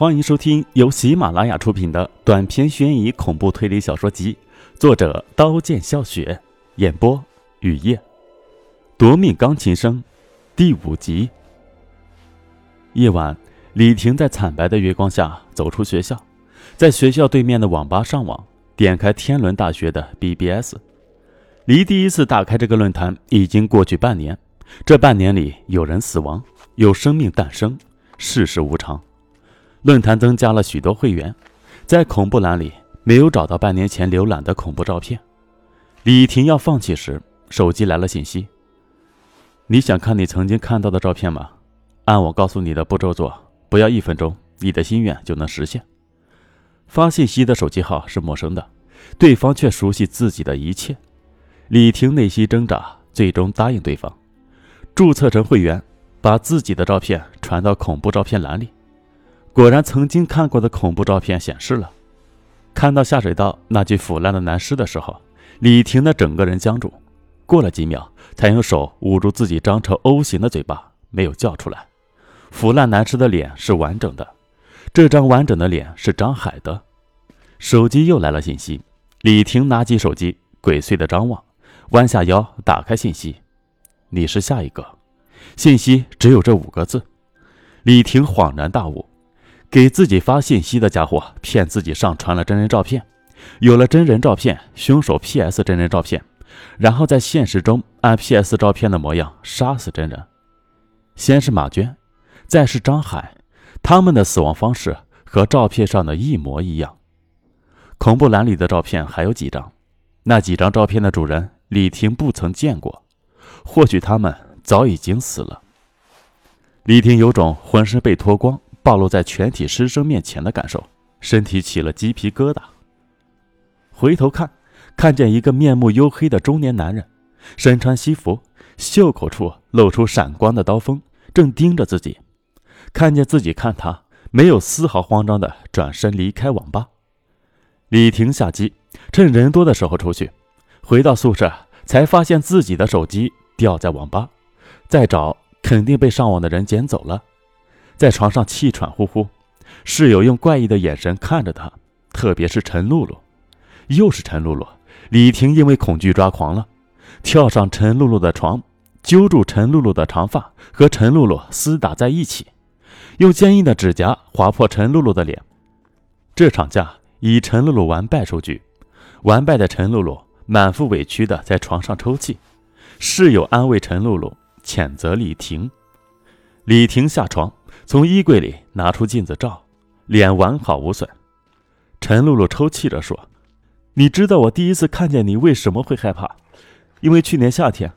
欢迎收听由喜马拉雅出品的短篇悬疑恐怖推理小说集，作者刀剑笑雪，演播雨夜，夺命钢琴声，第五集。夜晚，李婷在惨白的月光下走出学校，在学校对面的网吧上网，点开天伦大学的 BBS。离第一次打开这个论坛已经过去半年，这半年里有人死亡，有生命诞生，世事无常。论坛增加了许多会员，在恐怖栏里没有找到半年前浏览的恐怖照片。李婷要放弃时，手机来了信息：“你想看你曾经看到的照片吗？按我告诉你的步骤做，不要一分钟，你的心愿就能实现。”发信息的手机号是陌生的，对方却熟悉自己的一切。李婷内心挣扎，最终答应对方，注册成会员，把自己的照片传到恐怖照片栏里。果然，曾经看过的恐怖照片显示了。看到下水道那具腐烂的男尸的时候，李婷的整个人僵住，过了几秒，才用手捂住自己张成 O 型的嘴巴，没有叫出来。腐烂男尸的脸是完整的，这张完整的脸是张海的。手机又来了信息，李婷拿起手机，鬼祟的张望，弯下腰打开信息：“你是下一个。”信息只有这五个字。李婷恍然大悟。给自己发信息的家伙骗自己上传了真人照片，有了真人照片，凶手 PS 真人照片，然后在现实中按 PS 照片的模样杀死真人。先是马娟，再是张海，他们的死亡方式和照片上的一模一样。恐怖栏里的照片还有几张，那几张照片的主人李婷不曾见过，或许他们早已经死了。李婷有种浑身被脱光。暴露在全体师生面前的感受，身体起了鸡皮疙瘩。回头看，看见一个面目黝黑的中年男人，身穿西服，袖口处露出闪光的刀锋，正盯着自己。看见自己看他，没有丝毫慌张的转身离开网吧。李婷下机，趁人多的时候出去，回到宿舍才发现自己的手机掉在网吧，再找肯定被上网的人捡走了。在床上气喘呼呼，室友用怪异的眼神看着他，特别是陈露露，又是陈露露。李婷因为恐惧抓狂了，跳上陈露露的床，揪住陈露露的长发，和陈露露厮打在一起，用坚硬的指甲划破陈露露的脸。这场架以陈露露完败收局，完败的陈露露满腹委屈的在床上抽泣，室友安慰陈露露，谴责李婷。李婷下床。从衣柜里拿出镜子照，脸完好无损。陈露露抽泣着说：“你知道我第一次看见你为什么会害怕？因为去年夏天，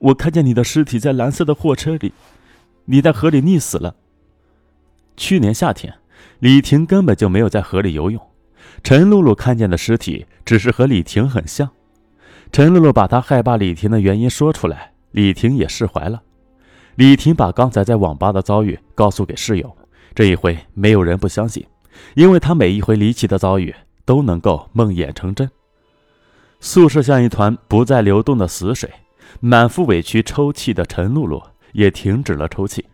我看见你的尸体在蓝色的货车里，你在河里溺死了。去年夏天，李婷根本就没有在河里游泳。陈露露看见的尸体只是和李婷很像。陈露露把她害怕李婷的原因说出来，李婷也释怀了。”李婷把刚才在网吧的遭遇告诉给室友，这一回没有人不相信，因为他每一回离奇的遭遇都能够梦魇成真。宿舍像一团不再流动的死水，满腹委屈抽泣的陈露露也停止了抽泣，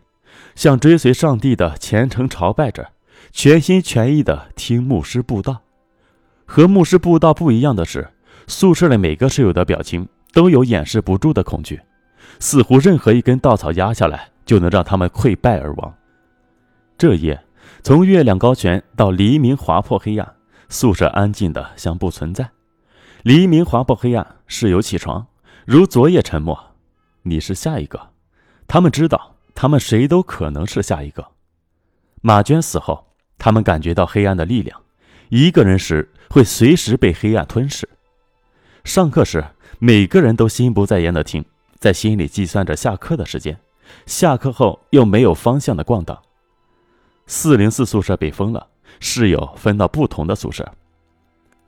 像追随上帝的虔诚朝拜着，全心全意的听牧师布道。和牧师布道不一样的是，宿舍里每个室友的表情都有掩饰不住的恐惧。似乎任何一根稻草压下来，就能让他们溃败而亡。这夜，从月亮高悬到黎明划破黑暗，宿舍安静的像不存在。黎明划破黑暗，室友起床，如昨夜沉默。你是下一个，他们知道，他们谁都可能是下一个。马娟死后，他们感觉到黑暗的力量，一个人时会随时被黑暗吞噬。上课时，每个人都心不在焉的听。在心里计算着下课的时间，下课后又没有方向的逛荡。四零四宿舍被封了，室友分到不同的宿舍。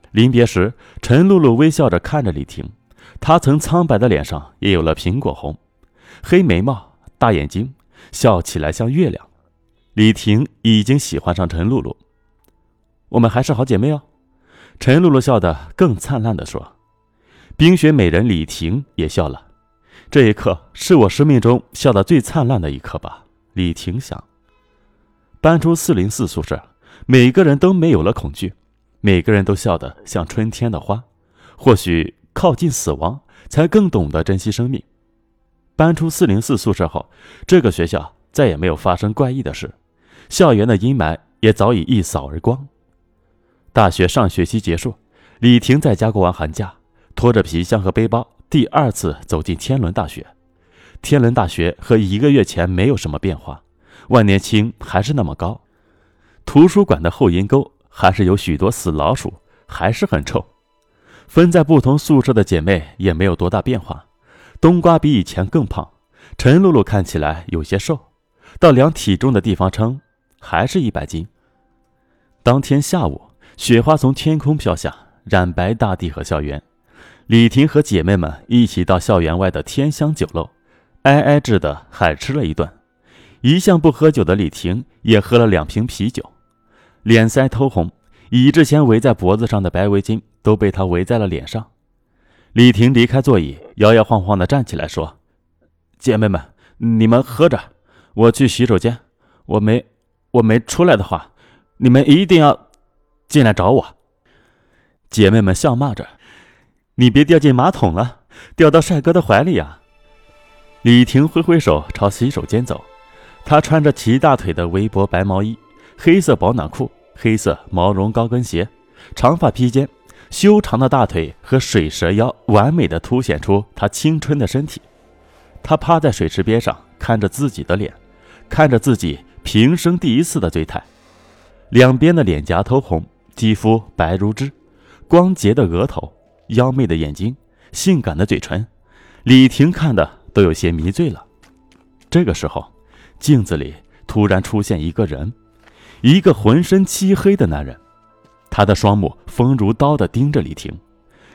临别时，陈露露微笑着看着李婷，她曾苍白的脸上也有了苹果红，黑眉毛，大眼睛，笑起来像月亮。李婷已经喜欢上陈露露，我们还是好姐妹哦。陈露露笑得更灿烂地说：“冰雪美人李婷也笑了。”这一刻是我生命中笑得最灿烂的一刻吧，李婷想。搬出四零四宿舍，每个人都没有了恐惧，每个人都笑得像春天的花。或许靠近死亡，才更懂得珍惜生命。搬出四零四宿舍后，这个学校再也没有发生怪异的事，校园的阴霾也早已一扫而光。大学上学期结束，李婷在家过完寒假，拖着皮箱和背包，第二次走进天伦大学。天伦大学和一个月前没有什么变化，万年青还是那么高，图书馆的后阴沟还是有许多死老鼠，还是很臭。分在不同宿舍的姐妹也没有多大变化。冬瓜比以前更胖，陈露露看起来有些瘦，到量体重的地方称，还是一百斤。当天下午，雪花从天空飘下，染白大地和校园。李婷和姐妹们一起到校园外的天香酒楼，挨挨制的海吃了一顿。一向不喝酒的李婷也喝了两瓶啤酒，脸腮通红，以之前围在脖子上的白围巾。都被他围在了脸上。李婷离开座椅，摇摇晃晃地站起来说：“姐妹们，你们喝着，我去洗手间。我没，我没出来的话，你们一定要进来找我。”姐妹们笑骂着：“你别掉进马桶了，掉到帅哥的怀里呀！”李婷挥挥手朝洗手间走。她穿着齐大腿的围脖白毛衣、黑色保暖裤、黑色毛绒高跟鞋，长发披肩。修长的大腿和水蛇腰，完美的凸显出她青春的身体。她趴在水池边上，看着自己的脸，看着自己平生第一次的醉态。两边的脸颊通红，肌肤白如脂，光洁的额头，妖媚的眼睛，性感的嘴唇，李婷看的都有些迷醉了。这个时候，镜子里突然出现一个人，一个浑身漆黑的男人。他的双目锋如刀的盯着李婷，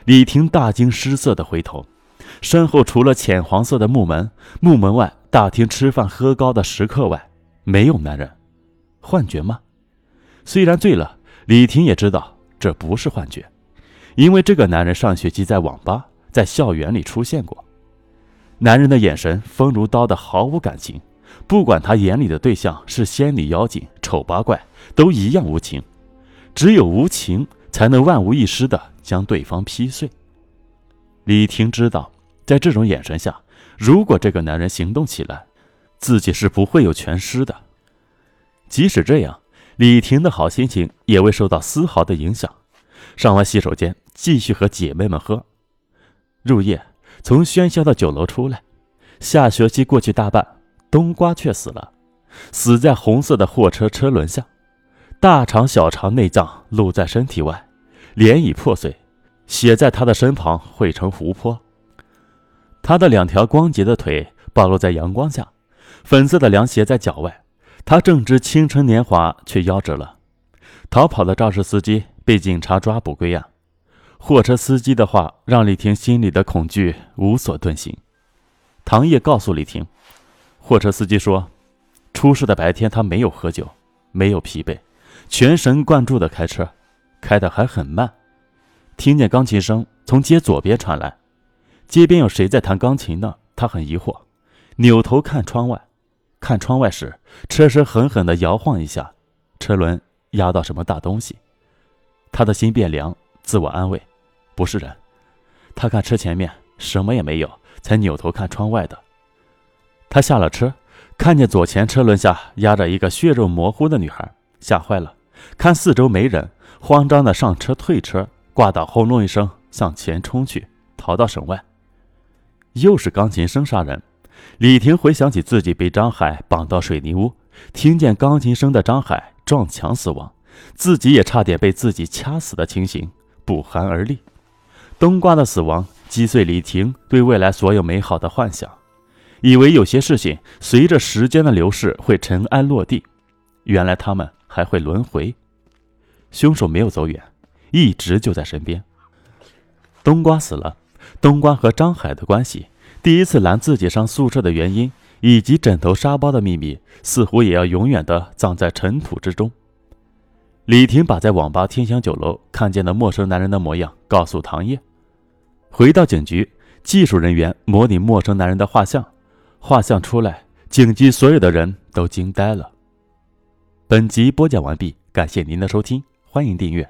李婷大惊失色的回头，身后除了浅黄色的木门，木门外大厅吃饭喝高的食客外，没有男人。幻觉吗？虽然醉了，李婷也知道这不是幻觉，因为这个男人上学期在网吧，在校园里出现过。男人的眼神锋如刀的，毫无感情，不管他眼里的对象是仙女、妖精、丑八怪，都一样无情。只有无情，才能万无一失的将对方劈碎。李婷知道，在这种眼神下，如果这个男人行动起来，自己是不会有全尸的。即使这样，李婷的好心情也未受到丝毫的影响。上完洗手间，继续和姐妹们喝。入夜，从喧嚣的酒楼出来，下学期过去大半，冬瓜却死了，死在红色的货车车轮下。大肠、小肠、内脏露在身体外，脸已破碎，血在他的身旁汇成湖泊。他的两条光洁的腿暴露在阳光下，粉色的凉鞋在脚外。他正值青春年华，却夭折了。逃跑的肇事司机被警察抓捕归案。货车司机的话让李婷心里的恐惧无所遁形。唐烨告诉李婷，货车司机说，出事的白天他没有喝酒，没有疲惫。全神贯注地开车，开得还很慢。听见钢琴声从街左边传来，街边有谁在弹钢琴呢？他很疑惑，扭头看窗外。看窗外时，车身狠狠地摇晃一下，车轮压到什么大东西。他的心变凉，自我安慰：不是人。他看车前面什么也没有，才扭头看窗外的。他下了车，看见左前车轮下压着一个血肉模糊的女孩。吓坏了，看四周没人，慌张的上车退车，挂倒轰隆一声向前冲去，逃到省外。又是钢琴声杀人。李婷回想起自己被张海绑到水泥屋，听见钢琴声的张海撞墙死亡，自己也差点被自己掐死的情形，不寒而栗。冬瓜的死亡击碎李婷对未来所有美好的幻想，以为有些事情随着时间的流逝会尘埃落地，原来他们。还会轮回，凶手没有走远，一直就在身边。冬瓜死了，冬瓜和张海的关系，第一次拦自己上宿舍的原因，以及枕头沙包的秘密，似乎也要永远的葬在尘土之中。李婷把在网吧天香酒楼看见的陌生男人的模样告诉唐叶。回到警局，技术人员模拟陌生男人的画像，画像出来，警局所有的人都惊呆了。本集播讲完毕，感谢您的收听，欢迎订阅。